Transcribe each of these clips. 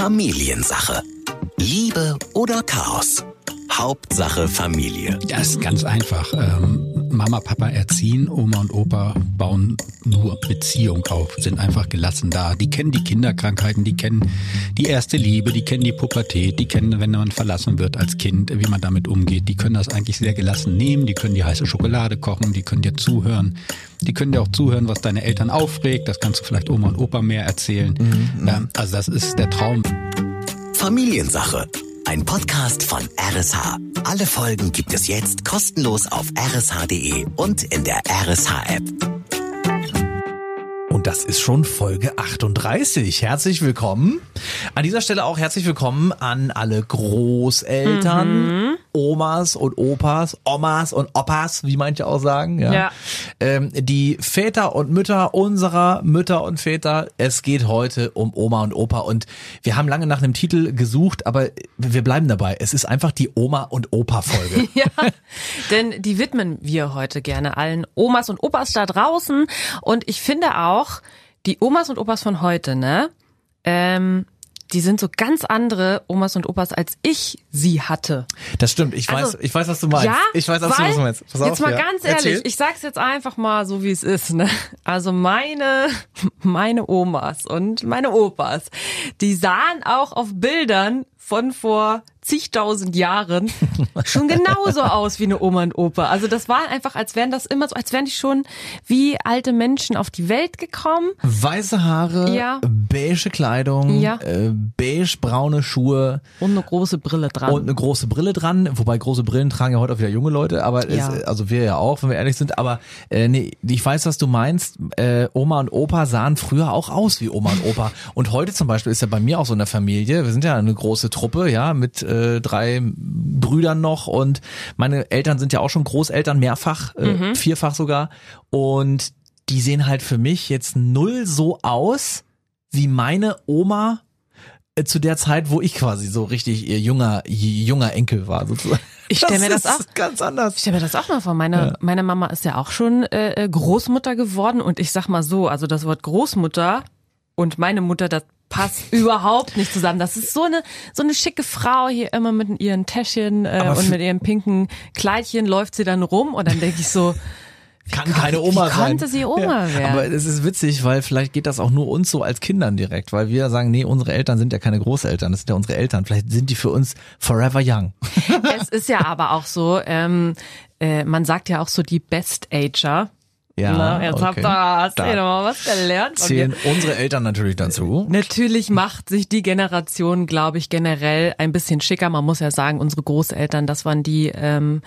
Familiensache. Liebe oder Chaos? Hauptsache Familie. Das ist ganz einfach. Ähm, Mama, Papa erziehen, Oma und Opa bauen nur Beziehung auf, sind einfach gelassen da. Die kennen die Kinderkrankheiten, die kennen die erste Liebe, die kennen die Pubertät, die kennen, wenn man verlassen wird als Kind, wie man damit umgeht. Die können das eigentlich sehr gelassen nehmen, die können die heiße Schokolade kochen, die können dir zuhören. Die können dir auch zuhören, was deine Eltern aufregt. Das kannst du vielleicht Oma und Opa mehr erzählen. Mhm. Also das ist der Traum. Familiensache. Ein Podcast von RSH. Alle Folgen gibt es jetzt kostenlos auf rsh.de und in der RSH-App. Und das ist schon Folge 38. Herzlich willkommen. An dieser Stelle auch herzlich willkommen an alle Großeltern, mhm. Omas und Opas, Omas und Opas, wie manche auch sagen. Ja. ja. Ähm, die Väter und Mütter unserer Mütter und Väter. Es geht heute um Oma und Opa. Und wir haben lange nach einem Titel gesucht, aber wir bleiben dabei. Es ist einfach die Oma und Opa-Folge. ja, denn die widmen wir heute gerne allen Omas und Opas da draußen. Und ich finde auch, die Omas und Opas von heute, ne? Ähm, die sind so ganz andere Omas und Opas, als ich sie hatte. Das stimmt. Ich also, weiß, ich weiß, was du meinst. Ja, ich weiß absolut, was du meinst. Pass jetzt auf, mal ja. ganz ehrlich, Erzähl. ich sag's jetzt einfach mal so, wie es ist. Ne? Also meine, meine Omas und meine Opas, die sahen auch auf Bildern von vor zigtausend Jahren schon genauso aus wie eine Oma und Opa. Also das war einfach, als wären das immer so, als wären die schon wie alte Menschen auf die Welt gekommen. Weiße Haare, ja. beige Kleidung, ja. äh, beige braune Schuhe. Und eine große Brille dran. Und eine große Brille dran, wobei große Brillen tragen ja heute auch wieder junge Leute, aber ja. es, also wir ja auch, wenn wir ehrlich sind. Aber äh, nee, ich weiß, was du meinst. Äh, Oma und Opa sahen früher auch aus wie Oma und Opa. Und heute zum Beispiel ist ja bei mir auch so eine Familie, wir sind ja eine große Truppe, ja, mit äh, drei Brüdern noch und meine Eltern sind ja auch schon Großeltern, mehrfach, äh, mhm. vierfach sogar. Und die sehen halt für mich jetzt null so aus wie meine Oma äh, zu der Zeit, wo ich quasi so richtig ihr junger, junger Enkel war sozusagen. Ich stelle mir das auch ganz anders. Ich stelle mir das auch mal vor. Meine ja. meine Mama ist ja auch schon äh, Großmutter geworden und ich sag mal so, also das Wort Großmutter und meine Mutter, das passt überhaupt nicht zusammen. Das ist so eine so eine schicke Frau hier immer mit ihren Täschchen äh, und mit ihrem pinken Kleidchen läuft sie dann rum und dann denke ich so kann keine Oma wie sein. konnte sie Oma ja, werden? Aber es ist witzig, weil vielleicht geht das auch nur uns so als Kindern direkt, weil wir sagen, nee, unsere Eltern sind ja keine Großeltern, das sind ja unsere Eltern. Vielleicht sind die für uns forever young. Es ist ja aber auch so, ähm, äh, man sagt ja auch so die Best Ager. Ja, Na, jetzt okay. habt ihr, hast da ihr noch mal was gelernt. Zählen unsere Eltern natürlich dazu. Natürlich macht sich die Generation, glaube ich, generell ein bisschen schicker. Man muss ja sagen, unsere Großeltern, das waren die ähm,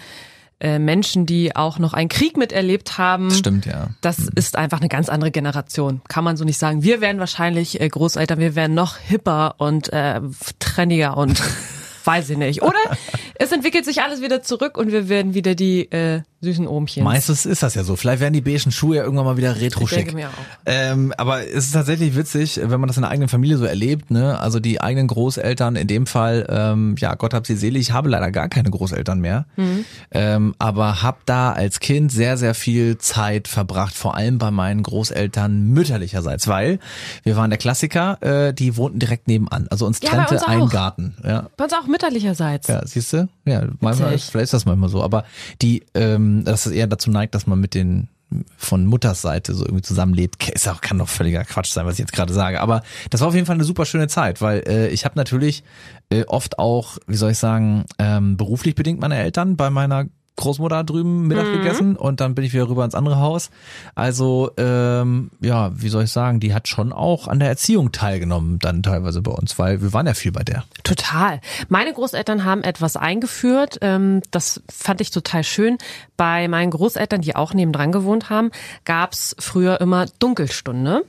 äh, Menschen, die auch noch einen Krieg miterlebt haben. Stimmt, ja. Das mhm. ist einfach eine ganz andere Generation. Kann man so nicht sagen. Wir werden wahrscheinlich äh, Großeltern, wir werden noch hipper und äh, trendiger und weiß ich nicht. Oder es entwickelt sich alles wieder zurück und wir werden wieder die äh, süßen Ohmchen. Meistens ist das ja so. Vielleicht werden die beigen Schuhe ja irgendwann mal wieder retro schick. Ich denke mir auch. Ähm, aber es ist tatsächlich witzig, wenn man das in der eigenen Familie so erlebt, ne? Also die eigenen Großeltern, in dem Fall, ähm, ja, Gott hab sie selig, ich habe leider gar keine Großeltern mehr. Mhm. Ähm, aber hab da als Kind sehr, sehr viel Zeit verbracht, vor allem bei meinen Großeltern mütterlicherseits, weil wir waren der Klassiker, äh, die wohnten direkt nebenan. Also uns trennte uns ein Garten. Ja. Bei uns auch mütterlicherseits. Ja, siehst du? Ja, manchmal ist, vielleicht ist das manchmal so. Aber die, ähm, dass es eher dazu neigt, dass man mit den von Mutters Seite so irgendwie zusammenlebt, ist auch, kann doch völliger Quatsch sein, was ich jetzt gerade sage. Aber das war auf jeden Fall eine super schöne Zeit, weil äh, ich habe natürlich äh, oft auch, wie soll ich sagen, ähm, beruflich bedingt meine Eltern bei meiner Großmutter drüben Mittag mhm. gegessen und dann bin ich wieder rüber ins andere Haus. Also ähm, ja, wie soll ich sagen, die hat schon auch an der Erziehung teilgenommen, dann teilweise bei uns, weil wir waren ja viel bei der. Total. Meine Großeltern haben etwas eingeführt, ähm, das fand ich total schön. Bei meinen Großeltern, die auch nebendran gewohnt haben, gab's früher immer Dunkelstunde.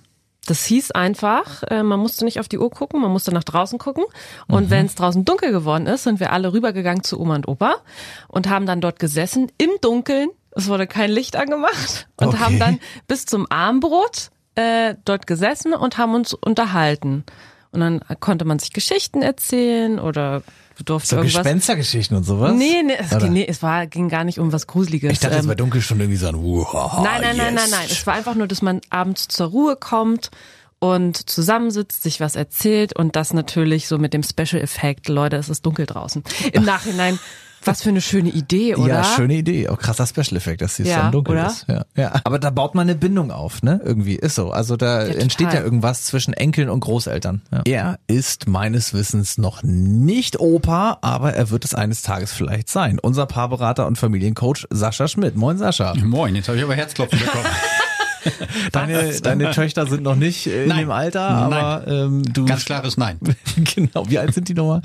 Das hieß einfach, äh, man musste nicht auf die Uhr gucken, man musste nach draußen gucken. Und mhm. wenn es draußen dunkel geworden ist, sind wir alle rübergegangen zu Oma und Opa und haben dann dort gesessen im Dunkeln. Es wurde kein Licht angemacht und okay. haben dann bis zum Armbrot äh, dort gesessen und haben uns unterhalten. Und dann konnte man sich Geschichten erzählen oder durfte so irgendwas. Gespenstergeschichten und sowas? Nee, nee, es, ging, nee, es war, ging gar nicht um was Gruseliges. Ich dachte, ähm, es war dunkel schon irgendwie so ein Wuh, Nein, nein, yes. nein, nein, nein. Es war einfach nur, dass man abends zur Ruhe kommt und zusammensitzt, sich was erzählt und das natürlich so mit dem Special Effekt, Leute, es ist dunkel draußen. Im Nachhinein was für eine schöne Idee, oder? Ja, schöne Idee. Auch krasser Special Effekt, dass es Ja, dann dunkel oder? ist. Ja. ja. Aber da baut man eine Bindung auf, ne? Irgendwie ist so. Also da Ja, entsteht ja irgendwas zwischen Enkeln und Großeltern. Ja. Er ist meines Wissens noch nicht Opa, aber er wird es eines Tages vielleicht sein. Unser Paarberater und Familiencoach Sascha Schmidt. Moin Sascha. Moin, jetzt habe ich aber Herzklopfen bekommen. Deine, deine Töchter sind noch nicht äh, in Nein. dem Alter, aber ähm, du Ganz klares Nein. genau. Wie alt sind die nochmal?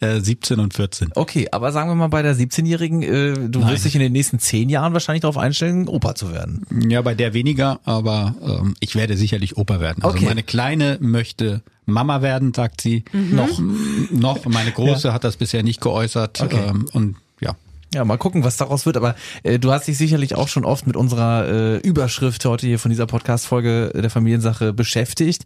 Äh, 17 und 14. Okay, aber sagen wir mal bei der 17-Jährigen, äh, du Nein. wirst dich in den nächsten zehn Jahren wahrscheinlich darauf einstellen, Opa zu werden. Ja, bei der weniger, aber ähm, ich werde sicherlich Opa werden. Also Okay. meine Kleine möchte Mama werden, sagt sie. Noch. Noch. Meine Große hat das bisher nicht geäußert. Okay. Ähm, und ja. Mal gucken, was daraus wird. Aber äh, du hast dich sicherlich auch schon oft mit unserer äh, Überschrift heute hier von dieser Podcast-Folge der Familiensache beschäftigt.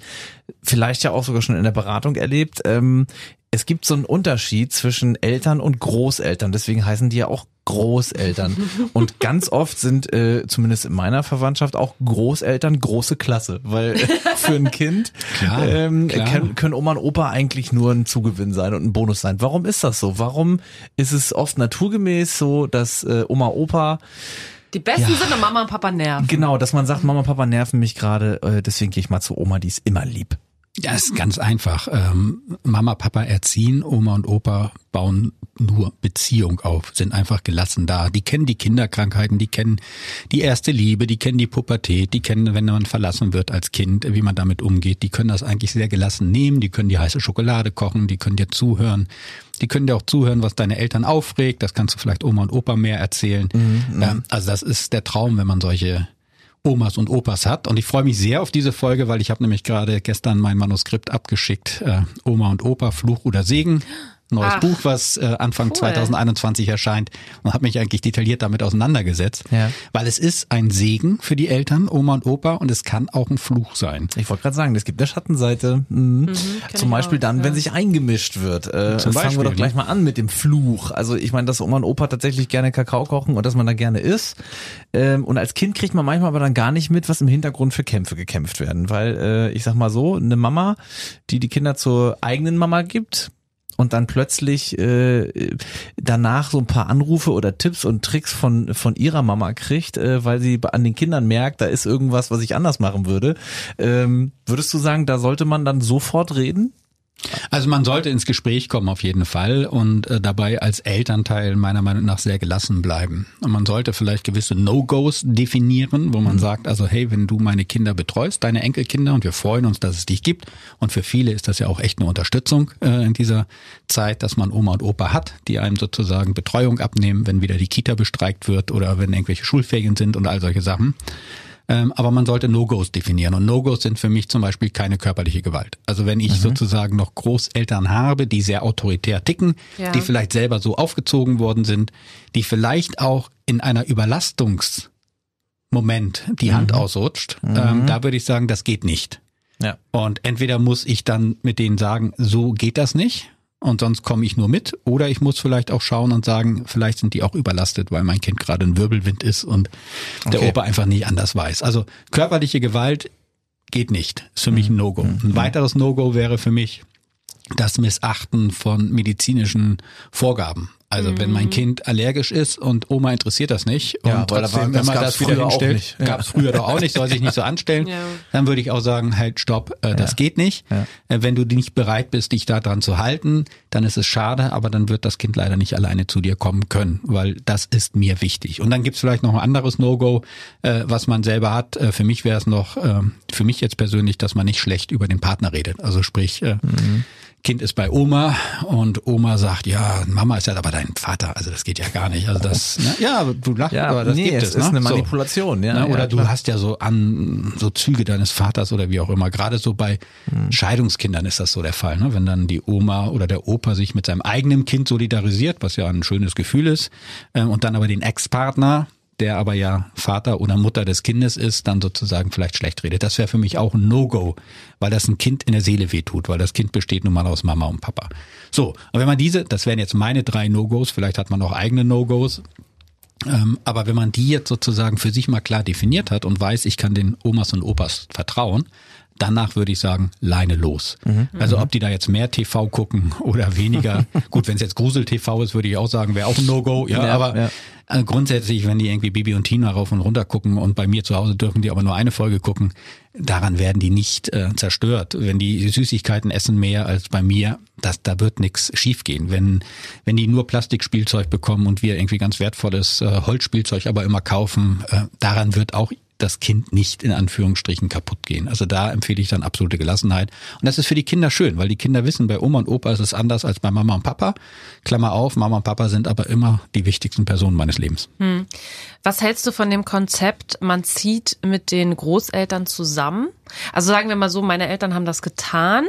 Vielleicht ja auch sogar schon in der Beratung erlebt. Ähm, es gibt so einen Unterschied zwischen Eltern und Großeltern. Deswegen heißen die ja auch Großeltern. Und ganz oft sind, äh, zumindest in meiner Verwandtschaft, auch Großeltern große Klasse. Weil für ein Kind Klar, ähm, klar. können, können Oma und Opa eigentlich nur ein Zugewinn sein und ein Bonus sein. Warum ist das so? Warum ist es oft naturgemäß so, dass äh, Oma, Opa, Die besten Ja. sind und Mama und Papa nerven. genau, dass man sagt, Mama, Papa nerven mich gerade, äh, deswegen gehe ich mal zu Oma, die ist immer lieb. Ja, ist ganz einfach. Ähm, Mama, Papa erziehen, Oma und Opa bauen nur Beziehung auf, sind einfach gelassen da. Die kennen die Kinderkrankheiten, die kennen die erste Liebe, die kennen die Pubertät, die kennen, wenn man verlassen wird als Kind, wie man damit umgeht. Die können das eigentlich sehr gelassen nehmen, die können die heiße Schokolade kochen, die können dir zuhören. Die können dir auch zuhören, was deine Eltern aufregt. Das kannst du vielleicht Oma und Opa mehr erzählen. Ähm, also das ist der Traum, wenn man solche Omas und Opas hat. Und ich freue mich sehr auf diese Folge, weil ich habe nämlich gerade gestern mein Manuskript abgeschickt. Äh, Oma und Opa, Fluch oder Segen. Neues Ach, Buch, was äh, Anfang cool. 2021 erscheint und habe mich eigentlich detailliert damit auseinandergesetzt. Ja. Weil es ist ein Segen für die Eltern, Oma und Opa, und es kann auch ein Fluch sein. Ich wollte gerade sagen, es gibt eine Schattenseite. Mhm. Zum ich Beispiel auch, dann, ja. wenn sich eingemischt wird. Äh, Zum fangen wir doch gleich mal an mit dem Fluch. Also ich meine, dass Oma und Opa tatsächlich gerne Kakao kochen und dass man da gerne isst. Ähm, und als Kind kriegt man manchmal aber dann gar nicht mit, was im Hintergrund für Kämpfe gekämpft werden. Weil äh, ich sag mal so, eine Mama, die die Kinder zur eigenen Mama gibt, und dann plötzlich äh, danach so ein paar Anrufe oder Tipps und Tricks von von ihrer Mama kriegt, äh, weil sie an den Kindern merkt, da ist irgendwas, was ich anders machen würde. Ähm, würdest du sagen, da sollte man dann sofort reden? Also man sollte ins Gespräch kommen auf jeden Fall und äh, dabei als Elternteil meiner Meinung nach sehr gelassen bleiben. Und man sollte vielleicht gewisse No-Gos definieren, wo man sagt, also hey, wenn du meine Kinder betreust, deine Enkelkinder und wir freuen uns, dass es dich gibt und für viele ist das ja auch echt eine Unterstützung äh, in dieser Zeit, dass man Oma und Opa hat, die einem sozusagen Betreuung abnehmen, wenn wieder die Kita bestreikt wird oder wenn irgendwelche Schulferien sind und all solche Sachen. Ähm, aber man sollte No-Gos definieren. Und No-Gos sind für mich zum Beispiel keine körperliche Gewalt. Also wenn ich sozusagen noch Großeltern habe, die sehr autoritär ticken, Ja. die vielleicht selber so aufgezogen worden sind, die vielleicht auch in einer Überlastungsmoment die Hand ausrutscht, ähm, da würde ich sagen, das geht nicht. Ja. Und entweder muss ich dann mit denen sagen, so geht das nicht und sonst komme ich nur mit, oder ich muss vielleicht auch schauen und sagen, vielleicht sind die auch überlastet, weil mein Kind gerade ein Wirbelwind ist und der Okay. Opa einfach nicht anders weiß. Also körperliche Gewalt geht nicht. Ist für mich ein No-Go. Ein weiteres No-Go wäre für mich das Missachten von medizinischen Vorgaben. Also wenn mein Kind allergisch ist und Oma interessiert das nicht Ja, und weil da war- trotzdem das immer gab's das wieder früher auch hinstellt, nicht. Ja. gab es früher doch auch nicht, soll sich nicht so anstellen, Ja. dann würde ich auch sagen, halt stopp, äh, das geht nicht. Ja. Äh, wenn du nicht bereit bist, dich da dran zu halten, dann ist es schade, aber dann wird das Kind leider nicht alleine zu dir kommen können, weil das ist mir wichtig. Und dann gibt's vielleicht noch ein anderes No-Go, äh, was man selber hat. Äh, für mich wäre es noch, äh, für mich jetzt persönlich, dass man nicht schlecht über den Partner redet. Also sprich, äh, Kind ist bei Oma und Oma sagt, ja, Mama ist ja aber dein Vater, also das geht ja gar nicht. Also das, ne? ja, aber du lachst, Ja, aber das nee, gibt es ist ne? eine So. Manipulation, ja. Ne? Oder ja, du hast ja so an so Züge deines Vaters oder wie auch immer. Gerade so bei Hm. Scheidungskindern ist das so der Fall, ne? Wenn dann die Oma oder der Opa sich mit seinem eigenen Kind solidarisiert, was ja ein schönes Gefühl ist, ähm, und dann aber den Ex-Partner, der aber ja Vater oder Mutter des Kindes ist, dann sozusagen vielleicht schlecht redet. Das wäre für mich auch ein No-Go, weil das ein Kind in der Seele wehtut, weil das Kind besteht nun mal aus Mama und Papa. So, und wenn man diese, das wären jetzt meine drei No-Gos, vielleicht hat man auch eigene No-Gos, ähm, aber wenn man die jetzt sozusagen für sich mal klar definiert hat und weiß, ich kann den Omas und Opas vertrauen, Danach würde ich sagen, Leine los. Mhm. Also ob die da jetzt mehr TV gucken oder weniger. Gut, wenn es jetzt Grusel-TV ist, würde ich auch sagen, wäre auch ein No-Go. Ja, ja, aber ja. Äh, grundsätzlich, wenn die irgendwie Bibi und Tina rauf und runter gucken und bei mir zu Hause dürfen die aber nur eine Folge gucken, daran werden die nicht äh, zerstört. Wenn die Süßigkeiten essen mehr als bei mir, das, da wird nichts schiefgehen. Wenn, wenn die nur Plastikspielzeug bekommen und wir irgendwie ganz wertvolles äh, Holzspielzeug aber immer kaufen, äh, daran wird auch das Kind nicht in Anführungsstrichen kaputt gehen. Also da empfehle ich dann absolute Gelassenheit. Und das ist für die Kinder schön, weil die Kinder wissen, bei Oma und Opa ist es anders als bei Mama und Papa. Klammer auf, Mama und Papa sind aber immer die wichtigsten Personen meines Lebens. Hm. Was hältst du von dem Konzept, man zieht mit den Großeltern zusammen? Also sagen wir mal so, meine Eltern haben das getan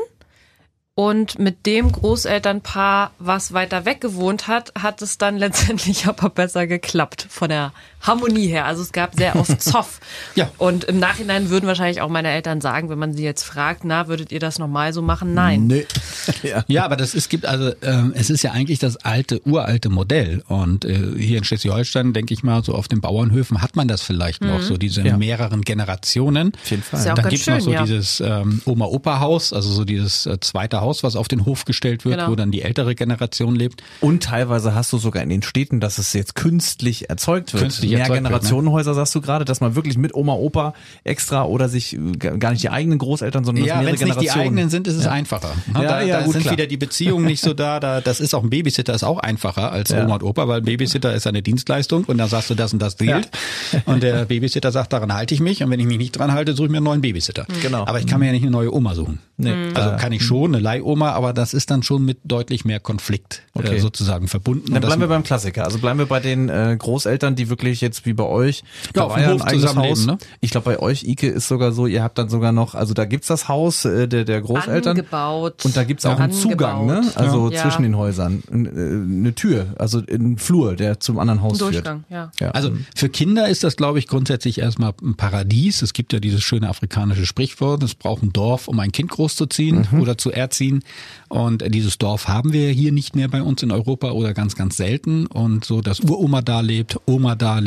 und mit dem Großelternpaar, was weiter weg gewohnt hat, hat es dann letztendlich aber besser geklappt von der Harmonie her. Also es gab sehr oft Zoff. ja. Und im Nachhinein würden wahrscheinlich auch meine Eltern sagen, wenn man sie jetzt fragt, na, würdet ihr das nochmal so machen? Nein. Nee. ja. ja, aber das ist, gibt also, ähm, es ist ja eigentlich das alte, uralte Modell. Und äh, hier in Schleswig-Holstein, denke ich mal, so auf den Bauernhöfen hat man das vielleicht mhm. noch, so diese ja. mehreren Generationen. Auf jeden Fall. Ja dann gibt es noch so ja. dieses ähm, Oma-Opa-Haus, also so dieses äh, zweite Haus, was auf den Hof gestellt wird, genau. wo dann die ältere Generation lebt. Und teilweise hast du sogar in den Städten, dass es jetzt künstlich erzeugt wird. Künstlich Mehr Generationenhäuser, ne? sagst du gerade, dass man wirklich mit Oma, Opa extra oder sich äh, gar nicht die eigenen Großeltern, sondern ja, mehrere Generationen. Ja, wenn nicht die eigenen sind, ist es ja. einfacher. Ja, da, ja, da gut, sind klar. wieder die Beziehungen nicht so da, da. Das ist auch ein Babysitter ist auch einfacher als ja. Oma und Opa, weil ein Babysitter ist eine Dienstleistung und dann sagst du das und das gilt. Ja. Und der Babysitter sagt, daran halte ich mich und wenn ich mich nicht dran halte, suche ich mir einen neuen Babysitter. Genau. Aber ich kann mir ja nicht eine neue Oma suchen. Nee. Also kann ich schon, eine Leihoma, aber das ist dann schon mit deutlich mehr Konflikt äh, okay. äh, sozusagen verbunden. Dann bleiben wir beim Klassiker. Also bleiben wir bei den äh, Großeltern, die wirklich jetzt wie bei euch ja, auf dem Hof zusammenleben. Ne? Ich glaube, bei euch, Ike, ist sogar so, ihr habt dann sogar noch, also da gibt's das Haus äh, der, der Großeltern. Angebaut. Und da gibt's auch einen Zugang, ne? Also ja. zwischen den Häusern. Äh, eine Tür, also ein Flur, der zum anderen Haus Durchgang, führt. Ja. ja. Also für Kinder ist das, glaube ich, grundsätzlich erstmal ein Paradies. Es gibt ja dieses schöne afrikanische Sprichwort, es braucht ein Dorf, um ein Kind großzuziehen mhm. oder zu erziehen. Und dieses Dorf haben wir hier nicht mehr bei uns in Europa oder ganz, ganz selten. Und so, dass Uroma da lebt, Oma da lebt,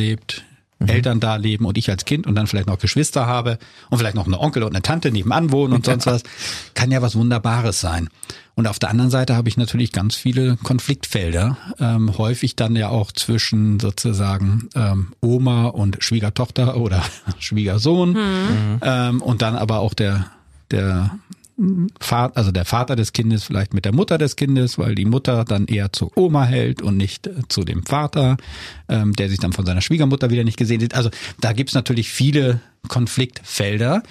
mhm. Eltern da leben und ich als Kind und dann vielleicht noch Geschwister habe und vielleicht noch eine Onkel und eine Tante nebenan wohnen und sonst was, kann ja was Wunderbares sein. Und auf der anderen Seite habe ich natürlich ganz viele Konfliktfelder, ähm, häufig dann ja auch zwischen sozusagen ähm, Oma und Schwiegertochter oder Schwiegersohn mhm. ähm, und dann aber auch der der Vater, also der Vater des Kindes vielleicht mit der Mutter des Kindes, weil die Mutter dann eher zur Oma hält und nicht äh, zu dem Vater, ähm, der sich dann von seiner Schwiegermutter wieder nicht gesehen sieht. Also da gibt's natürlich viele Konfliktfelder.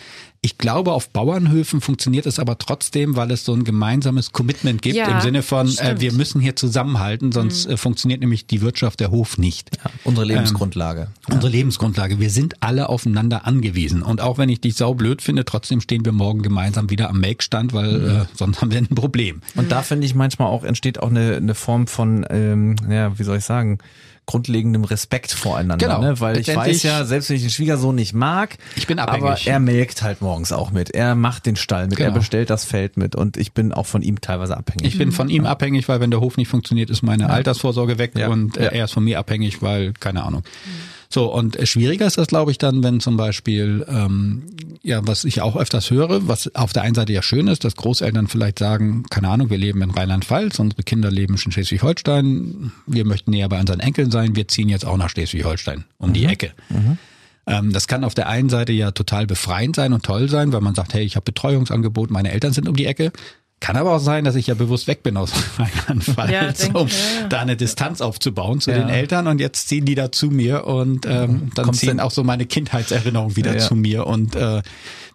Ich glaube, auf Bauernhöfen funktioniert es aber trotzdem, weil es so ein gemeinsames Commitment gibt ja, im Sinne von, äh, wir müssen hier zusammenhalten, sonst mhm. äh, funktioniert nämlich die Wirtschaft der Hof nicht. Ja, unsere Lebensgrundlage. Ähm, ja. Unsere Lebensgrundlage. Wir sind alle aufeinander angewiesen. Und auch wenn ich dich saublöd finde, trotzdem stehen wir morgen gemeinsam wieder am Melkstand, weil mhm. äh, sonst haben wir ein Problem. Und da finde ich manchmal auch entsteht auch eine, eine Form von, ähm, ja, wie soll ich sagen, grundlegendem Respekt voreinander, genau. ne? weil ich weiß ja, selbst wenn ich den Schwiegersohn nicht mag, ich bin abhängig. aber er melkt halt morgens auch mit, er macht den Stall mit, genau. er bestellt das Feld mit und ich bin auch von ihm teilweise abhängig. Ich bin von ihm abhängig, weil wenn der Hof nicht funktioniert, ist meine ja. Altersvorsorge weg ja. und äh, ja. er ist von mir abhängig, weil keine Ahnung. Mhm. So, und schwieriger ist das, glaube ich, dann, wenn zum Beispiel, ähm, ja, was ich auch öfters höre, was auf der einen Seite ja schön ist, dass Großeltern vielleicht sagen, keine Ahnung, wir leben in Rheinland-Pfalz, unsere Kinder leben in Schleswig-Holstein, wir möchten näher bei unseren Enkeln sein, wir ziehen jetzt auch nach Schleswig-Holstein um mhm. die Ecke. Mhm. Ähm, das kann auf der einen Seite ja total befreiend sein und toll sein, weil man sagt, hey, ich habe Betreuungsangebot, meine Eltern sind um die Ecke. Kann aber auch sein, dass ich ja bewusst weg bin aus Rheinland-Pfalz, ja, um ja. da eine Distanz aufzubauen zu ja. den Eltern und jetzt ziehen die da zu mir und ähm, dann Kommst ziehen auch so meine Kindheitserinnerungen wieder zu mir und äh,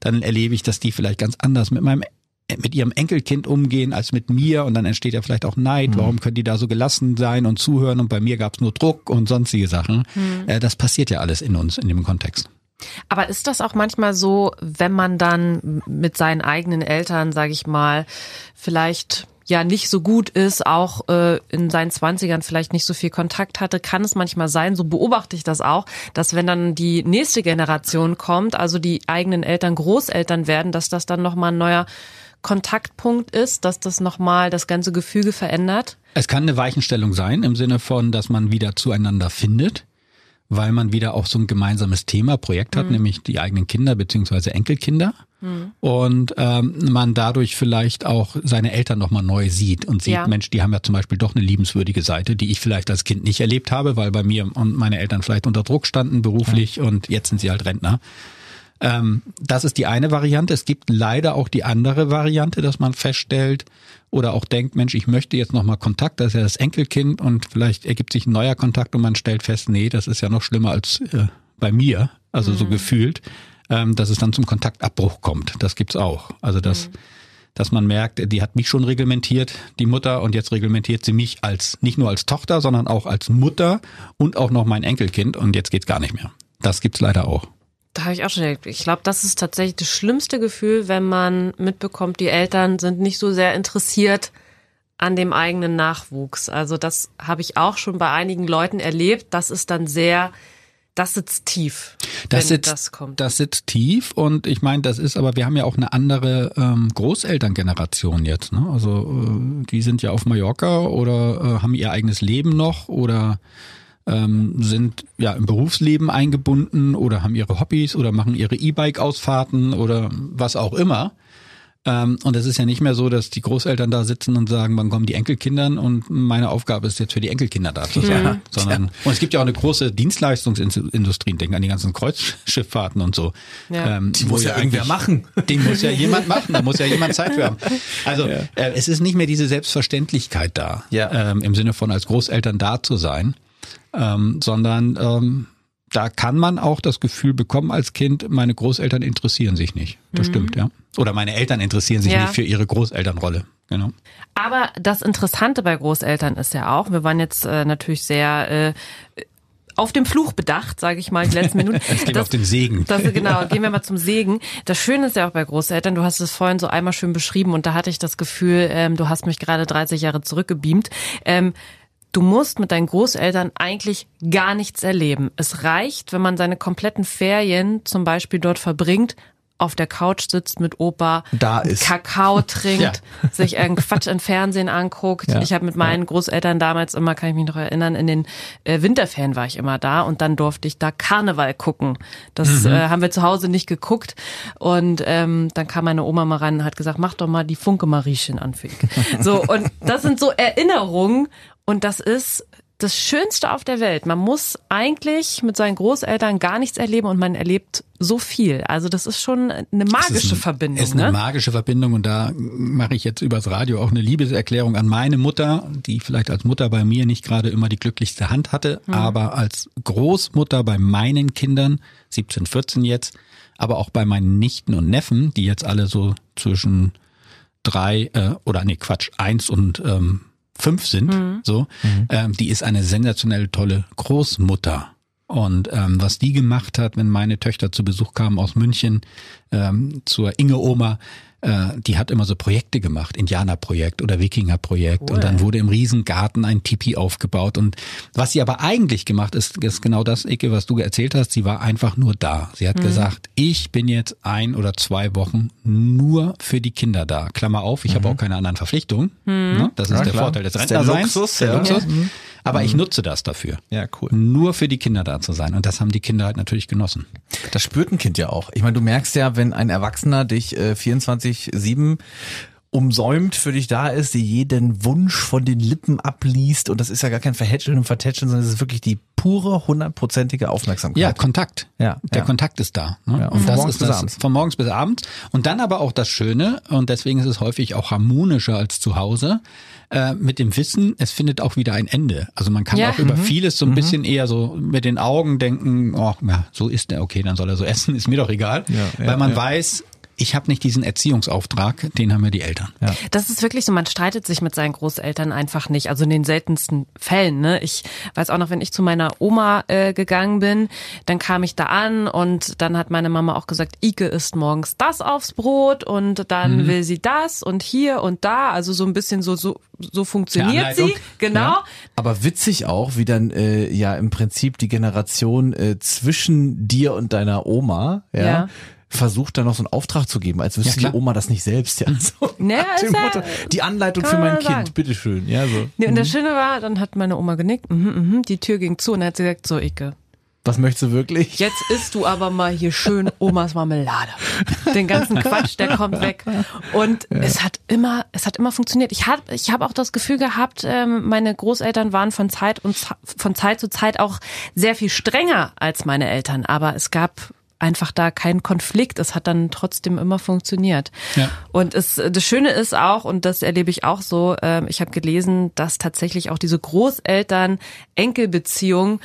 dann erlebe ich, dass die vielleicht ganz anders mit meinem mit ihrem Enkelkind umgehen als mit mir und dann entsteht ja vielleicht auch Neid, mhm. warum können die da so gelassen sein und zuhören und bei mir gab es nur Druck und sonstige Sachen. Mhm. Äh, das passiert ja alles in uns in dem Kontext. Aber ist das auch manchmal so, wenn man dann mit seinen eigenen Eltern, sage ich mal, vielleicht ja nicht so gut ist, auch äh, in seinen Zwanzigern vielleicht nicht so viel Kontakt hatte, kann es manchmal sein, so beobachte ich das auch, dass wenn dann die nächste Generation kommt, also die eigenen Eltern Großeltern werden, dass das dann nochmal ein neuer Kontaktpunkt ist, dass das nochmal das ganze Gefüge verändert? Es kann eine Weichenstellung sein, im Sinne von, dass man wieder zueinander findet weil man wieder auch so ein gemeinsames Thema, Projekt hat, mhm. nämlich die eigenen Kinder beziehungsweise Enkelkinder. Mhm. Und ähm, man dadurch vielleicht auch seine Eltern nochmal neu sieht und sieht, ja. Mensch, die haben ja zum Beispiel doch eine liebenswürdige Seite, die ich vielleicht als Kind nicht erlebt habe, weil bei mir und meine Eltern vielleicht unter Druck standen beruflich ja. und jetzt sind sie halt Rentner. Ähm, das ist die eine Variante. Es gibt leider auch die andere Variante, dass man feststellt oder auch denkt, Mensch, ich möchte jetzt nochmal Kontakt, das ist ja das Enkelkind und vielleicht ergibt sich ein neuer Kontakt und man stellt fest, nee, das ist ja noch schlimmer als äh, bei mir, also mhm. so gefühlt, ähm, dass es dann zum Kontaktabbruch kommt. Das gibt's auch. Also das, mhm. dass man merkt, die hat mich schon reglementiert, die Mutter, und jetzt reglementiert sie mich als nicht nur als Tochter, sondern auch als Mutter und auch noch mein Enkelkind und jetzt geht's gar nicht mehr. Das gibt's leider auch. Da habe ich auch schon gedacht, ich glaube, das ist tatsächlich das schlimmste Gefühl, wenn man mitbekommt, die Eltern sind nicht so sehr interessiert an dem eigenen Nachwuchs. Also das habe ich auch schon bei einigen Leuten erlebt. Das ist dann sehr, das sitzt tief. Das sitzt, das, kommt. das sitzt tief und ich meine, das ist aber, wir haben ja auch eine andere ähm, Großelterngeneration jetzt. Ne? Also äh, die sind ja auf Mallorca oder äh, haben ihr eigenes Leben noch oder ähm, sind ja im Berufsleben eingebunden oder haben ihre Hobbys oder machen ihre E-Bike-Ausfahrten oder was auch immer. Ähm, und es ist ja nicht mehr so, dass die Großeltern da sitzen und sagen, wann kommen die Enkelkindern und meine Aufgabe ist jetzt für die Enkelkinder da zu sein. Ja. Sondern, und es gibt ja auch eine große Dienstleistungsindustrie, denken an die ganzen Kreuzschifffahrten und so. Ja. Ähm, die muss ja irgendwer machen. Den muss ja jemand machen, da muss ja jemand Zeit für haben. Also ja. äh, es ist nicht mehr diese Selbstverständlichkeit da, ja. ähm, im Sinne von als Großeltern da zu sein ähm, sondern ähm, da kann man auch das Gefühl bekommen als Kind, meine Großeltern interessieren sich nicht. Das mhm. stimmt, ja. Oder meine Eltern interessieren sich ja. nicht für ihre Großelternrolle. Genau. Aber das Interessante bei Großeltern ist ja auch, wir waren jetzt äh, natürlich sehr äh, auf dem Fluch bedacht, sage ich mal, die letzten Minuten. Jetzt gehen wir auf den Segen. Das, genau, gehen wir mal zum Segen. Das Schöne ist ja auch bei Großeltern, du hast es vorhin so einmal schön beschrieben und da hatte ich das Gefühl, ähm, du hast mich gerade 30 Jahre zurückgebeamt. Ähm, Du musst mit deinen Großeltern eigentlich gar nichts erleben. Es reicht, wenn man seine kompletten Ferien zum Beispiel dort verbringt, auf der Couch sitzt mit Opa, da ist. Kakao trinkt, ja. sich irgendeinen Quatsch im Fernsehen anguckt. Ja. Ich habe mit meinen Großeltern damals immer, kann ich mich noch erinnern, in den äh, Winterferien war ich immer da und dann durfte ich da Karneval gucken. Das mhm. äh, haben wir zu Hause nicht geguckt und ähm, dann kam meine Oma mal rein und hat gesagt, mach doch mal die Funke Mariechen an So und das sind so Erinnerungen und das ist das Schönste auf der Welt. Man muss eigentlich mit seinen Großeltern gar nichts erleben und man erlebt so viel. Also das ist schon eine magische ist Verbindung. Es ist eine ne? magische Verbindung und da mache ich jetzt übers Radio auch eine Liebeserklärung an meine Mutter, die vielleicht als Mutter bei mir nicht gerade immer die glücklichste Hand hatte, mhm. aber als Großmutter bei meinen Kindern, 17, 14 jetzt, aber auch bei meinen Nichten und Neffen, die jetzt alle so zwischen drei äh, oder nee Quatsch eins und ähm, fünf sind, mhm. so, mhm. Ähm, die ist eine sensationell tolle Großmutter. Und ähm, was die gemacht hat, wenn meine Töchter zu Besuch kamen aus München ähm, zur Inge-Oma, äh, die hat immer so Projekte gemacht, Indianerprojekt oder Wikingerprojekt. Cool. Und dann wurde im Riesengarten ein Tipi aufgebaut. Und was sie aber eigentlich gemacht ist, ist genau das, Icke, was du erzählt hast. Sie war einfach nur da. Sie hat mhm. gesagt, ich bin jetzt ein oder zwei Wochen nur für die Kinder da. Klammer auf, ich mhm. habe auch keine anderen Verpflichtungen. Mhm. Ne? Das ist ja, der klar. Vorteil des Rentnerseins. Der Luxus. Der Luxus. Ja. Aber ich nutze das dafür. Ja, cool. Nur für die Kinder da zu sein. Und das haben die Kinder halt natürlich genossen. Das spürt ein Kind ja auch. Ich meine, du merkst ja, wenn ein Erwachsener dich äh, 24-7 umsäumt für dich da ist, die jeden Wunsch von den Lippen abliest und das ist ja gar kein Verhätscheln und Vertätscheln, sondern es ist wirklich die pure hundertprozentige Aufmerksamkeit. Ja, Kontakt. Ja, der ja. Kontakt ist da. Ne? Ja, und von das morgens ist bis das, abends. Von morgens bis abends. Und dann aber auch das Schöne und deswegen ist es häufig auch harmonischer als zu Hause äh, mit dem Wissen, es findet auch wieder ein Ende. Also man kann ja. auch über mhm. vieles so ein mhm. bisschen eher so mit den Augen denken, oh, ja, so ist der, okay, dann soll er so essen, ist mir doch egal. Ja, weil man weiß, ich habe nicht diesen Erziehungsauftrag, den haben ja die Eltern. Ja. Das ist wirklich so, man streitet sich mit seinen Großeltern einfach nicht, also in den seltensten Fällen. Ne? Ich weiß auch noch, wenn ich zu meiner Oma äh, gegangen bin, dann kam ich da an und dann hat meine Mama auch gesagt, Ike isst morgens das aufs Brot und dann mhm. will sie das und hier und da, also so ein bisschen so so so funktioniert sie, genau. Ja. Aber witzig auch, wie dann äh, ja im Prinzip die Generation äh, zwischen dir und deiner Oma, ja, ja versucht, da noch so einen Auftrag zu geben, als wüsste ja, die Oma das nicht selbst. Ja, so naja, Motto, die Anleitung für mein Kind, bitteschön. Ja, so. Nee, und das mhm. Schöne war, dann hat meine Oma genickt, mhm, mhm, die Tür ging zu und dann hat sie gesagt, so Icke, Was möchtest du wirklich? Jetzt isst du aber mal hier schön Omas Marmelade. Den ganzen Quatsch, der kommt weg. Und ja. es hat immer, es hat immer funktioniert. Ich habe, ich habe auch das Gefühl gehabt, ähm, meine Großeltern waren von Zeit und von Zeit zu Zeit auch sehr viel strenger als meine Eltern. Aber es gab einfach da keinen Konflikt. Es hat dann trotzdem immer funktioniert. Ja. Und es, das Schöne ist auch, und das erlebe ich auch so, äh, ich habe gelesen, dass tatsächlich auch diese Großeltern-Enkelbeziehung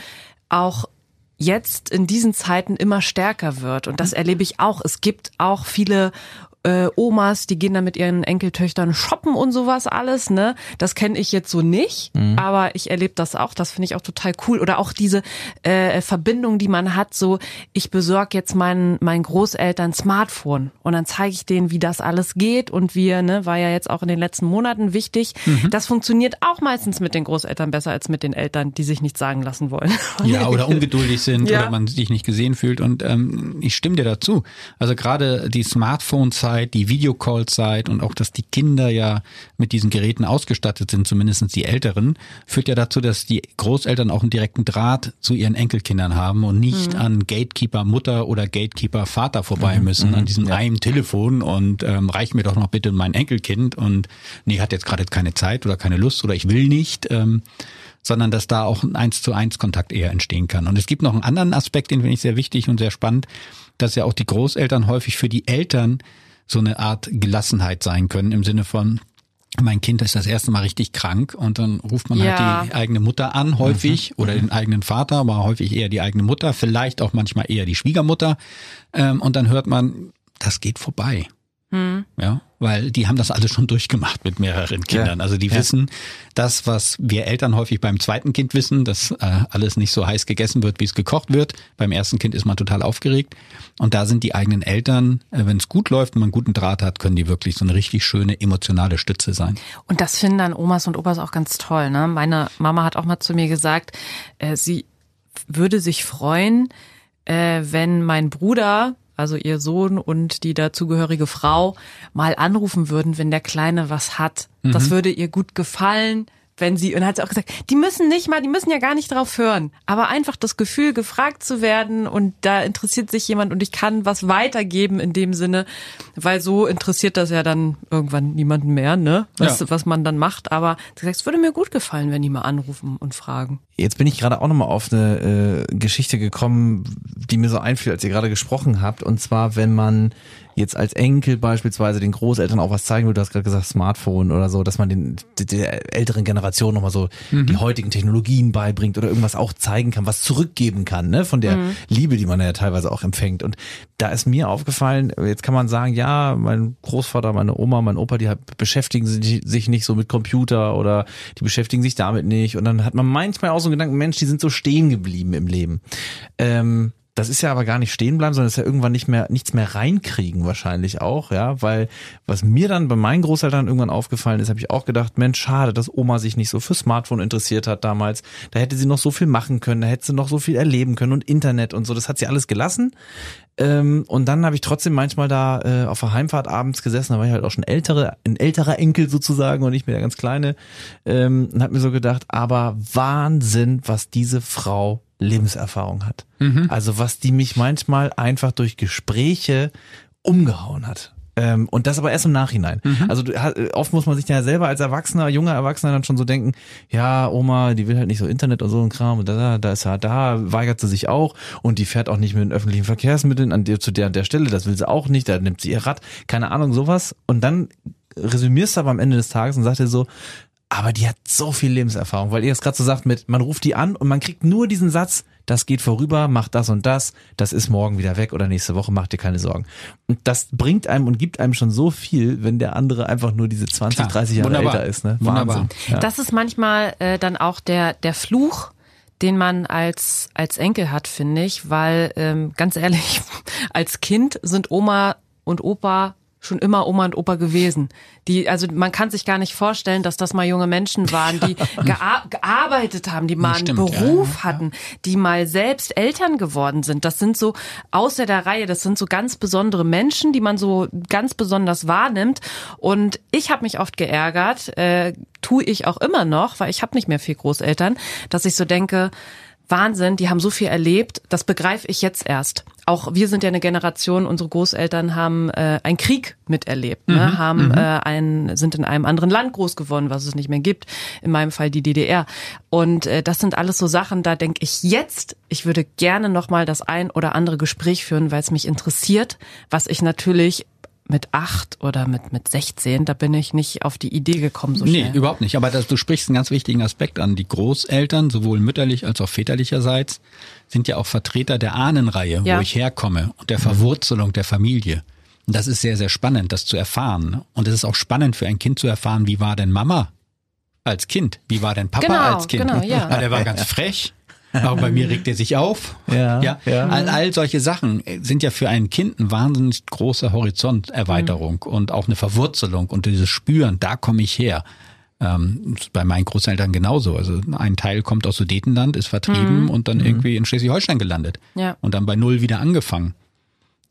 auch jetzt in diesen Zeiten immer stärker wird. Und das erlebe ich auch. Es gibt auch viele äh, Omas, die gehen dann mit ihren Enkeltöchtern shoppen und sowas alles, ne? Das kenne ich jetzt so nicht, mhm. aber ich erlebe das auch, das finde ich auch total cool. Oder auch diese äh, Verbindung, die man hat, so ich besorge jetzt meinen, meinen Großeltern Smartphone und dann zeige ich denen, wie das alles geht und wir, ne, war ja jetzt auch in den letzten Monaten wichtig. Mhm. Das funktioniert auch meistens mit den Großeltern besser als mit den Eltern, die sich nichts sagen lassen wollen. Ja, oder ungeduldig sind ja. oder man sich nicht gesehen fühlt. Und ähm, ich stimme dir dazu. Also gerade die Smartphones Zeit, die Videocall-Zeit und auch, dass die Kinder ja mit diesen Geräten ausgestattet sind, zumindest die Älteren, führt ja dazu, dass die Großeltern auch einen direkten Draht zu ihren Enkelkindern haben und nicht mhm. an Gatekeeper Mutter oder Gatekeeper Vater vorbei mhm. müssen, an mhm. diesem ja. einen Telefon und ähm, reich mir doch noch bitte mein Enkelkind und nee, hat jetzt gerade keine Zeit oder keine Lust oder ich will nicht. Ähm, sondern dass da auch ein eins zu eins Kontakt eher entstehen kann. Und es gibt noch einen anderen Aspekt, den finde ich sehr wichtig und sehr spannend, dass ja auch die Großeltern häufig für die Eltern so eine Art Gelassenheit sein können im Sinne von, mein Kind ist das erste Mal richtig krank und dann ruft man halt ja. halt die eigene Mutter an, häufig, mhm. oder den eigenen Vater, aber häufig eher die eigene Mutter, vielleicht auch manchmal eher die Schwiegermutter. Ähm, und dann hört man, das geht vorbei. Mhm. Ja, weil die haben das alles schon durchgemacht mit mehreren Kindern. Ja. Also die ja. wissen das, was wir Eltern häufig beim zweiten Kind wissen, dass äh, alles nicht so heiß gegessen wird, wie es gekocht wird. Beim ersten Kind ist man total aufgeregt. Und da sind die eigenen Eltern, äh, wenn es gut läuft und man einen guten Draht hat, können die wirklich so eine richtig schöne emotionale Stütze sein. Und das finden dann Omas und Opas auch ganz toll. Ne? Meine Mama hat auch mal zu mir gesagt, äh, sie würde sich freuen, äh, wenn mein Bruder also ihr Sohn und die dazugehörige Frau, mal anrufen würden, wenn der Kleine was hat. Mhm. Das würde ihr gut gefallen wenn sie, und hat sie auch gesagt, die müssen nicht mal, die müssen ja gar nicht drauf hören, aber einfach das Gefühl, gefragt zu werden und da interessiert sich jemand und ich kann was weitergeben in dem Sinne, weil so interessiert das ja dann irgendwann niemanden mehr, ne, was, ja. was man dann macht, aber sie sagt, es würde mir gut gefallen, wenn die mal anrufen und fragen. Jetzt bin ich gerade auch nochmal auf eine äh, Geschichte gekommen, die mir so einfiel, als ihr gerade gesprochen habt, und zwar, wenn man jetzt als Enkel beispielsweise den Großeltern auch was zeigen will, du hast gerade gesagt Smartphone oder so, dass man den der älteren Generation nochmal so mhm. die heutigen Technologien beibringt oder irgendwas auch zeigen kann, was zurückgeben kann, ne, von der mhm. Liebe, die man ja teilweise auch empfängt. Und da ist mir aufgefallen, jetzt kann man sagen, ja, mein Großvater, meine Oma, mein Opa, die beschäftigen sich nicht so mit Computer oder die beschäftigen sich damit nicht. Und dann hat man manchmal auch so einen Gedanken, Mensch, die sind so stehen geblieben im Leben. Ähm, das ist ja aber gar nicht stehen bleiben, sondern ist ja irgendwann nicht mehr, nichts mehr reinkriegen wahrscheinlich auch, ja, weil was mir dann bei meinen Großeltern irgendwann aufgefallen ist, habe ich auch gedacht, Mensch, schade, dass Oma sich nicht so für Smartphone interessiert hat damals. Da hätte sie noch so viel machen können, da hätte sie noch so viel erleben können und Internet und so. Das hat sie alles gelassen. Ähm, und dann habe ich trotzdem manchmal da äh, auf der Heimfahrt abends gesessen, da war ich halt auch schon ältere, ein älterer Enkel sozusagen und nicht mehr der ganz kleine. Ähm, und habe mir so gedacht, aber Wahnsinn, was diese Frau Lebenserfahrung hat. Mhm. Also was die mich manchmal einfach durch Gespräche umgehauen hat. Ähm, und das aber erst im Nachhinein. Mhm. Also oft muss man sich ja selber als Erwachsener, junger Erwachsener dann schon so denken, ja, Oma, die will halt nicht so Internet und so ein Kram und da, da ist er, da weigert sie sich auch und die fährt auch nicht mit den öffentlichen Verkehrsmitteln an der, zu der, der Stelle, das will sie auch nicht, da nimmt sie ihr Rad, keine Ahnung, sowas. Und dann resümierst du aber am Ende des Tages und sagst dir so, aber die hat so viel Lebenserfahrung, weil ihr es gerade so sagt mit, man ruft die an und man kriegt nur diesen Satz, das geht vorüber, macht das und das, das ist morgen wieder weg oder nächste Woche, macht dir keine Sorgen. Und das bringt einem und gibt einem schon so viel, wenn der andere einfach nur diese 20, Klar, 30 Jahre wunderbar. älter ist. Ne? Wunderbar. Ja. Das ist manchmal äh, dann auch der, der Fluch, den man als, als Enkel hat, finde ich, weil ähm, ganz ehrlich, als Kind sind Oma und Opa schon immer Oma und Opa gewesen. Die, also man kann sich gar nicht vorstellen, dass das mal junge Menschen waren, die gear gearbeitet haben, die mal einen Stimmt, Beruf ja, hatten, die mal selbst Eltern geworden sind. Das sind so außer der Reihe, das sind so ganz besondere Menschen, die man so ganz besonders wahrnimmt. Und ich habe mich oft geärgert, äh, tue ich auch immer noch, weil ich habe nicht mehr viel Großeltern, dass ich so denke, Wahnsinn, die haben so viel erlebt, das begreife ich jetzt erst. Auch wir sind ja eine Generation, unsere Großeltern haben äh, einen Krieg miterlebt, ne? Mhm, haben mhm. äh, ein, sind in einem anderen Land groß geworden, was es nicht mehr gibt, in meinem Fall die DDR. Und äh, das sind alles so Sachen, da denke ich jetzt, ich würde gerne nochmal das ein oder andere Gespräch führen, weil es mich interessiert, was ich natürlich mit acht oder mit, mit 16, da bin ich nicht auf die Idee gekommen so schnell. Nee, überhaupt nicht. Aber das, du sprichst einen ganz wichtigen Aspekt an. Die Großeltern, sowohl mütterlich als auch väterlicherseits, sind ja auch Vertreter der Ahnenreihe, ja. wo ich herkomme und der Verwurzelung der Familie. Und das ist sehr, sehr spannend, das zu erfahren. Und es ist auch spannend für ein Kind zu erfahren, wie war denn Mama als Kind? Wie war denn Papa genau, als Kind? Genau, ja. ja. Der war ganz frech. Aber bei mir regt er sich auf. Ja, ja. ja. All, all solche Sachen sind ja für ein Kind eine wahnsinnig große Horizonterweiterung mhm. und auch eine Verwurzelung und dieses Spüren, da komme ich her. Ähm, bei meinen Großeltern genauso. Also ein Teil kommt aus Sudetenland, ist vertrieben mhm. und dann mhm. irgendwie in Schleswig-Holstein gelandet. Ja. Und dann bei Null wieder angefangen.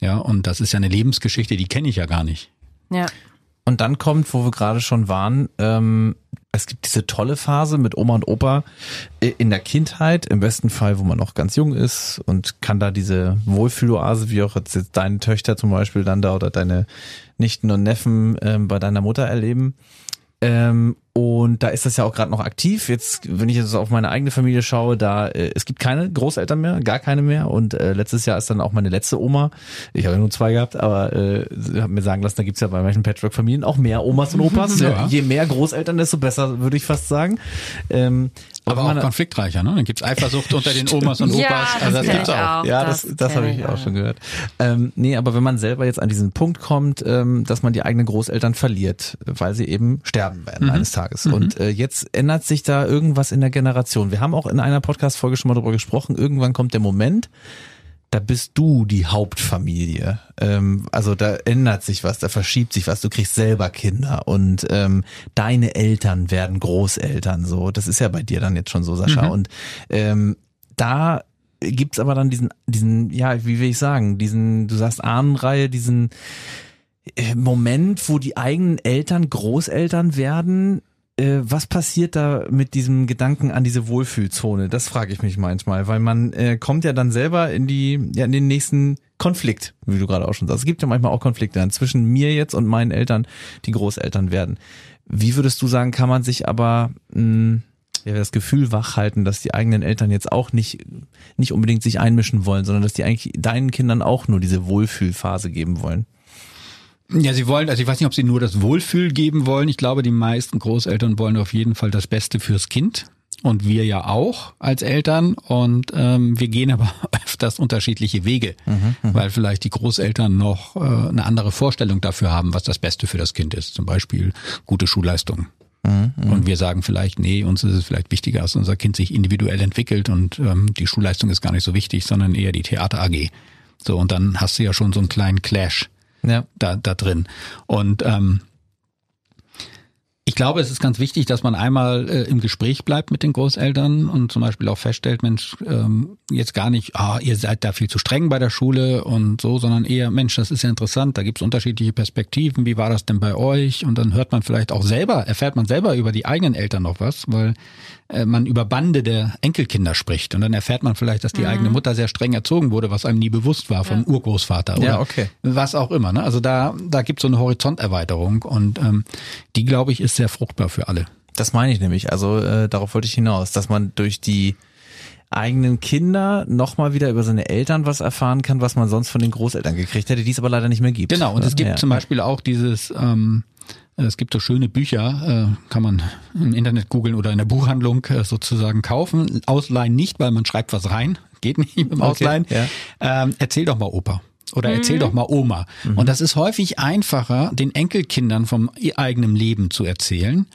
Ja, und das ist ja eine Lebensgeschichte, die kenne ich ja gar nicht. Ja. Und dann kommt, wo wir gerade schon waren, ähm, es gibt diese tolle Phase mit Oma und Opa äh, in der Kindheit, im besten Fall, wo man noch ganz jung ist und kann da diese Wohlfühloase, wie auch jetzt deine Töchter zum Beispiel dann da oder deine Nichten und Neffen ähm, bei deiner Mutter erleben. Ähm, und da ist das ja auch gerade noch aktiv. Jetzt, wenn ich jetzt auf meine eigene Familie schaue, da äh, es gibt keine Großeltern mehr, gar keine mehr. Und äh, letztes Jahr ist dann auch meine letzte Oma. Ich habe ja nur zwei gehabt, aber äh, habe mir sagen lassen, da gibt's ja bei manchen Patchwork-Familien auch mehr Omas und Opas. Ja. Je mehr Großeltern, desto besser, würde ich fast sagen. Ähm, aber, aber auch konfliktreicher, ne? Dann gibt's Eifersucht unter den Omas und Opas. Ja, das, also das gibt's auch. auch. Ja, das, das, das habe ich auch schon gehört. Ähm, nee, aber wenn man selber jetzt an diesen Punkt kommt, ähm, dass man die eigenen Großeltern verliert, weil sie eben sterben werden mhm. eines Tages. Mhm. Und äh, jetzt ändert sich da irgendwas in der Generation. Wir haben auch in einer Podcast-Folge schon mal darüber gesprochen. Irgendwann kommt der Moment, da bist du die Hauptfamilie. Ähm, also da ändert sich was, da verschiebt sich was. Du kriegst selber Kinder und ähm, deine Eltern werden Großeltern. So, das ist ja bei dir dann jetzt schon so, Sascha. Mhm. Und ähm, da gibt's aber dann diesen, diesen, ja, wie will ich sagen, diesen, du sagst Ahnenreihe, diesen äh, Moment, wo die eigenen Eltern Großeltern werden, äh, was passiert da mit diesem Gedanken an diese Wohlfühlzone? Das frage ich mich manchmal, weil man äh, kommt ja dann selber in die, ja, in den nächsten Konflikt, wie du gerade auch schon sagst. Es gibt ja manchmal auch Konflikte dann zwischen mir jetzt und meinen Eltern, die Großeltern werden. Wie würdest du sagen, kann man sich aber mh, hm, ja, das Gefühl wachhalten, dass die eigenen Eltern jetzt auch nicht, nicht unbedingt sich einmischen wollen, sondern dass die eigentlich deinen Kindern auch nur diese Wohlfühlphase geben wollen? Ja, sie wollen, also ich weiß nicht, ob sie nur das Wohlfühl geben wollen. Ich glaube, die meisten Großeltern wollen auf jeden Fall das Beste fürs Kind. Und wir ja auch als Eltern. Und ähm, wir gehen aber öfters unterschiedliche Wege, mhm, mhm, weil vielleicht die Großeltern noch äh, eine andere Vorstellung dafür haben, was das Beste für das Kind ist. Zum Beispiel gute Schulleistungen. Mhm, mhm, und wir sagen vielleicht, nee, uns ist es vielleicht wichtiger, dass unser Kind sich individuell entwickelt und ähm, die Schulleistung ist gar nicht so wichtig, sondern eher die Theater AG. So, und dann hast du ja schon so einen kleinen Clash ja. da, da drin. Und ähm, glaube, es ist ganz wichtig, dass man einmal äh, im Gespräch bleibt mit den Großeltern und zum Beispiel auch feststellt, Mensch, ähm, jetzt gar nicht, ah, ihr seid da viel zu streng bei der Schule und so, sondern eher, Mensch, das ist ja interessant, da gibt's unterschiedliche Perspektiven, wie war das denn bei euch? Und dann hört man vielleicht auch selber, erfährt man selber über die eigenen Eltern noch was, weil äh, man über Bande der Enkelkinder spricht und dann erfährt man vielleicht, dass die mhm. eigene Mutter sehr streng erzogen wurde, was einem nie bewusst war vom ja. Urgroßvater oder ja, okay. was auch immer. Ne? Also da, da gibt es so eine Horizonterweiterung und ähm, die, glaube ich, ist sehr fruchtbar für alle. Das meine ich nämlich. Also äh, darauf wollte ich hinaus, dass man durch die eigenen Kinder nochmal wieder über seine Eltern was erfahren kann, was man sonst von den Großeltern gekriegt hätte, die es aber leider nicht mehr gibt. Genau, und es gibt ja. zum Beispiel auch dieses ähm, es gibt so schöne Bücher, äh, kann man im Internet googeln oder in der Buchhandlung äh, sozusagen kaufen. Ausleihen nicht, weil man schreibt was rein. Geht nicht mit dem Ausleihen. Okay, ja. ähm, erzähl doch mal Opa. Oder erzähl mhm. doch mal Oma. Mhm. Und das ist häufig einfacher, den Enkelkindern vom eigenen Leben zu erzählen,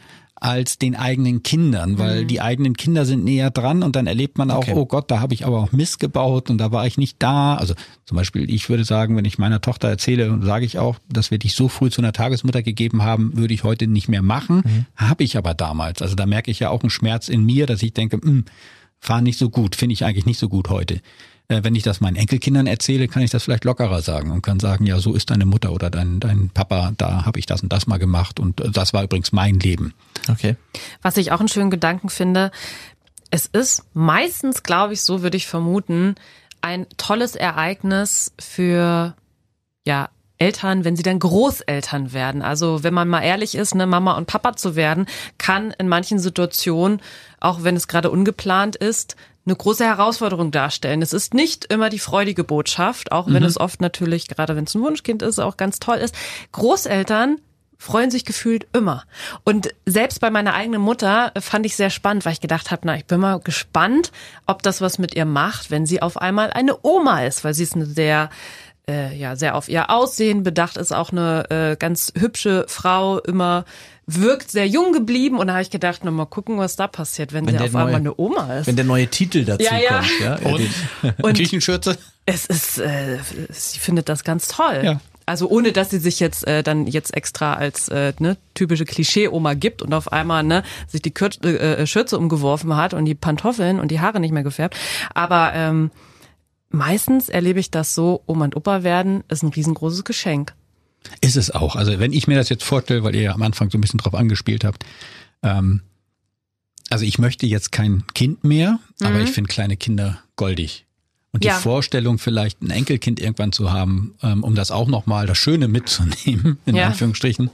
als den eigenen Kindern, weil mhm. die eigenen Kinder sind näher dran und dann erlebt man auch, okay. oh Gott, da habe ich aber auch Mist gebaut und da war ich nicht da. Also zum Beispiel, ich würde sagen, wenn ich meiner Tochter erzähle, sage ich auch, dass wir dich so früh zu einer Tagesmutter gegeben haben, würde ich heute nicht mehr machen. Mhm. Habe ich aber damals. Also da merke ich ja auch einen Schmerz in mir, dass ich denke, hm, war nicht so gut, finde ich eigentlich nicht so gut heute. Äh, wenn ich das meinen Enkelkindern erzähle, kann ich das vielleicht lockerer sagen und kann sagen, ja, so ist deine Mutter oder dein, dein Papa, da habe ich das und das mal gemacht und das war übrigens mein Leben. Okay. Was ich auch einen schönen Gedanken finde, es ist meistens, glaube ich, so würde ich vermuten, ein tolles Ereignis für ja Eltern, wenn sie dann Großeltern werden. Also wenn man mal ehrlich ist, ne, Mama und Papa zu werden, kann in manchen Situationen, auch wenn es gerade ungeplant ist, eine große Herausforderung darstellen. Es ist nicht immer die freudige Botschaft, auch wenn mhm. es oft natürlich, gerade wenn es ein Wunschkind ist, auch ganz toll ist. Großeltern freuen sich gefühlt immer. Und selbst bei meiner eigenen Mutter fand ich sehr spannend, weil ich gedacht habe, na, ich bin mal gespannt, ob das was mit ihr macht, wenn sie auf einmal eine Oma ist, weil sie ist eine sehr äh, ja sehr auf ihr Aussehen bedacht ist, auch eine äh, ganz hübsche Frau, immer wirkt sehr jung geblieben und da habe ich gedacht, na mal gucken, was da passiert, wenn, wenn sie auf neue, einmal eine Oma ist. Wenn der neue Titel dazu ja, ja. kommt, ja. Und, und Küchenschürze. Es ist, äh, sie findet das ganz toll. Ja. Also ohne, dass sie sich jetzt äh, dann jetzt extra als äh, ne, typische Klischee-Oma gibt und auf einmal ne, sich die Kür äh, äh, Schürze umgeworfen hat und die Pantoffeln und die Haare nicht mehr gefärbt. Aber ähm, meistens erlebe ich das so, Oma und Opa werden ist ein riesengroßes Geschenk. Ist es auch. Also wenn ich mir das jetzt vorstelle, weil ihr ja am Anfang so ein bisschen drauf angespielt habt, ähm, also ich möchte jetzt kein Kind mehr, mhm. aber ich finde kleine Kinder goldig. Und die ja. Vorstellung, vielleicht ein Enkelkind irgendwann zu haben, ähm, um das auch nochmal das Schöne mitzunehmen, in ja. Anführungsstrichen,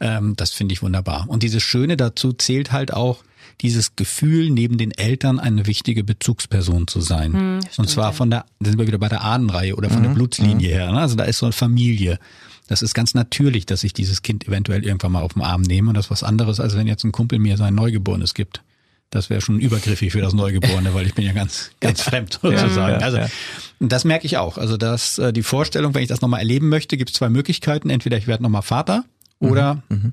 ähm, das finde ich wunderbar. Und dieses Schöne dazu zählt halt auch, dieses Gefühl, neben den Eltern eine wichtige Bezugsperson zu sein. Hm, stimmt, und zwar von der, da sind wir wieder bei der Ahnenreihe oder von mhm, der Blutslinie mhm. her. Ne? Also da ist so eine Familie. Das ist ganz natürlich, dass ich dieses Kind eventuell irgendwann mal auf den Arm nehme und das ist was anderes, als wenn jetzt ein Kumpel mir sein Neugeborenes gibt. Das wäre schon übergriffig für das Neugeborene, weil ich bin ja ganz, ganz fremd sozusagen. Also das merke ich auch. Also dass äh, die Vorstellung, wenn ich das nochmal erleben möchte, gibt es zwei Möglichkeiten. Entweder ich werde nochmal Vater oder mhm.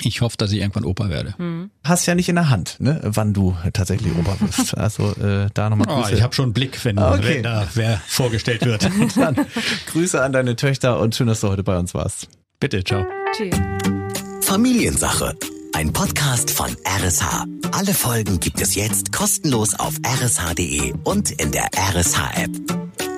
Ich hoffe, dass ich irgendwann Opa werde. Hm. Hast ja nicht in der Hand, ne, wann du tatsächlich Opa bist. Also äh, da nochmal Grüße. Oh, ich habe schon einen Blick, wenn, okay. wenn da wer vorgestellt wird. Dann Grüße an deine Töchter und schön, dass du heute bei uns warst. Bitte, ciao. Tschüss. Familiensache. Ein Podcast von RSH. Alle Folgen gibt es jetzt kostenlos auf rsh.de und in der RSH-App.